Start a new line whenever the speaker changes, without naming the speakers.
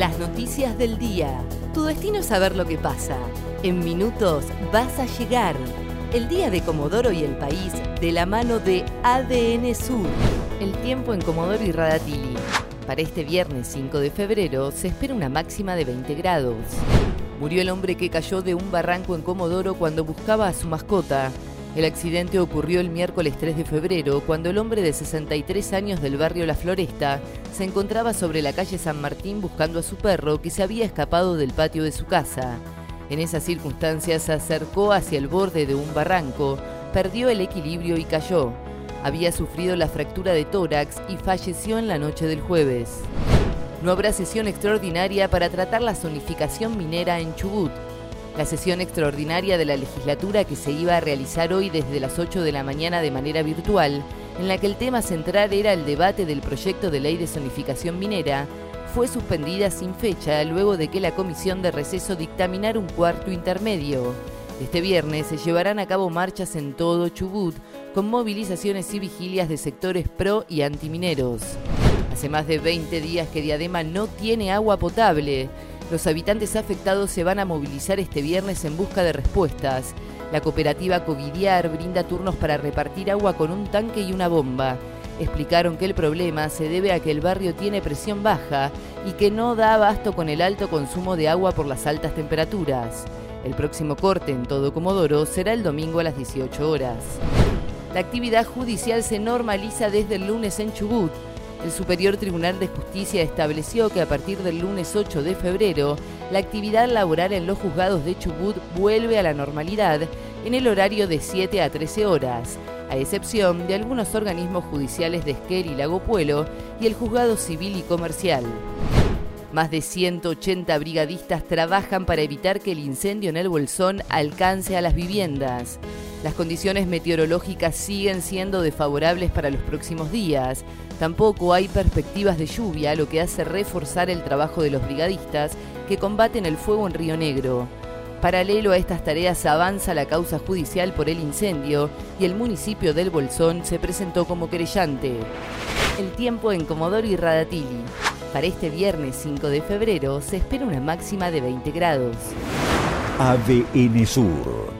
Las noticias del día. Tu destino es saber lo que pasa. En minutos vas a llegar. El día de Comodoro y el país de la mano de ADN Sur. El tiempo en Comodoro y Radatili. Para este viernes 5 de febrero se espera una máxima de 20 grados. Murió el hombre que cayó de un barranco en Comodoro cuando buscaba a su mascota. El accidente ocurrió el miércoles 3 de febrero, cuando el hombre de 63 años del barrio La Floresta se encontraba sobre la calle San Martín buscando a su perro que se había escapado del patio de su casa. En esas circunstancias se acercó hacia el borde de un barranco, perdió el equilibrio y cayó. Había sufrido la fractura de tórax y falleció en la noche del jueves. No habrá sesión extraordinaria para tratar la zonificación minera en Chubut. La sesión extraordinaria de la legislatura que se iba a realizar hoy desde las 8 de la mañana de manera virtual, en la que el tema central era el debate del proyecto de ley de zonificación minera, fue suspendida sin fecha luego de que la comisión de receso dictaminara un cuarto intermedio. Este viernes se llevarán a cabo marchas en todo Chubut, con movilizaciones y vigilias de sectores pro y antimineros. Hace más de 20 días que Diadema no tiene agua potable. Los habitantes afectados se van a movilizar este viernes en busca de respuestas. La cooperativa Covidiar brinda turnos para repartir agua con un tanque y una bomba. Explicaron que el problema se debe a que el barrio tiene presión baja y que no da abasto con el alto consumo de agua por las altas temperaturas. El próximo corte en todo Comodoro será el domingo a las 18 horas. La actividad judicial se normaliza desde el lunes en Chubut. El Superior Tribunal de Justicia estableció que a partir del lunes 8 de febrero, la actividad laboral en los juzgados de Chubut vuelve a la normalidad en el horario de 7 a 13 horas, a excepción de algunos organismos judiciales de Esquel y Lago Puelo y el Juzgado Civil y Comercial. Más de 180 brigadistas trabajan para evitar que el incendio en el Bolsón alcance a las viviendas. Las condiciones meteorológicas siguen siendo desfavorables para los próximos días. Tampoco hay perspectivas de lluvia, lo que hace reforzar el trabajo de los brigadistas que combaten el fuego en Río Negro. Paralelo a estas tareas avanza la causa judicial por el incendio y el municipio del Bolsón se presentó como querellante. El tiempo en Comodoro y Radatili. Para este viernes 5 de febrero se espera una máxima de 20 grados.
ADN Sur,